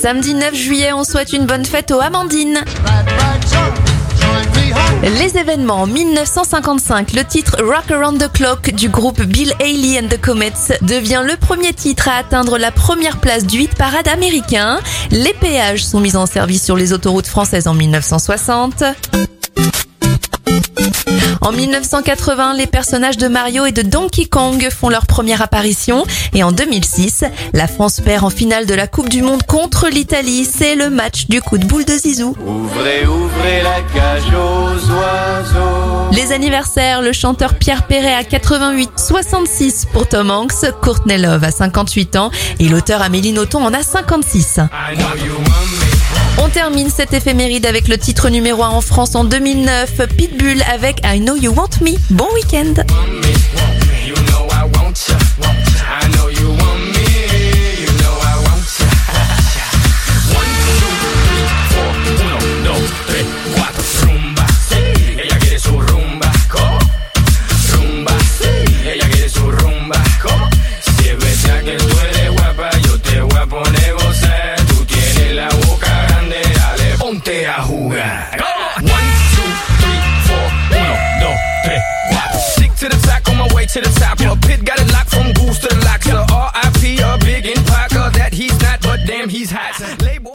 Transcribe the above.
Samedi 9 juillet, on souhaite une bonne fête aux Amandines. Les événements 1955, le titre Rock Around the Clock du groupe Bill Haley and the Comets devient le premier titre à atteindre la première place du hit parade américain. Les péages sont mis en service sur les autoroutes françaises en 1960. En 1980, les personnages de Mario et de Donkey Kong font leur première apparition. Et en 2006, la France perd en finale de la Coupe du Monde contre l'Italie. C'est le match du coup de boule de Zizou. Ouvrez, ouvrez la cage aux oiseaux. Les anniversaires, le chanteur Pierre Perret à 88, 66 pour Tom Hanks, Courtney Love à 58 ans et l'auteur Amélie Nothomb en a 56. On termine cette éphéméride avec le titre numéro 1 en France en 2009, Pitbull avec I Know You Want Me. Bon week-end to the top. Yeah. the pit. got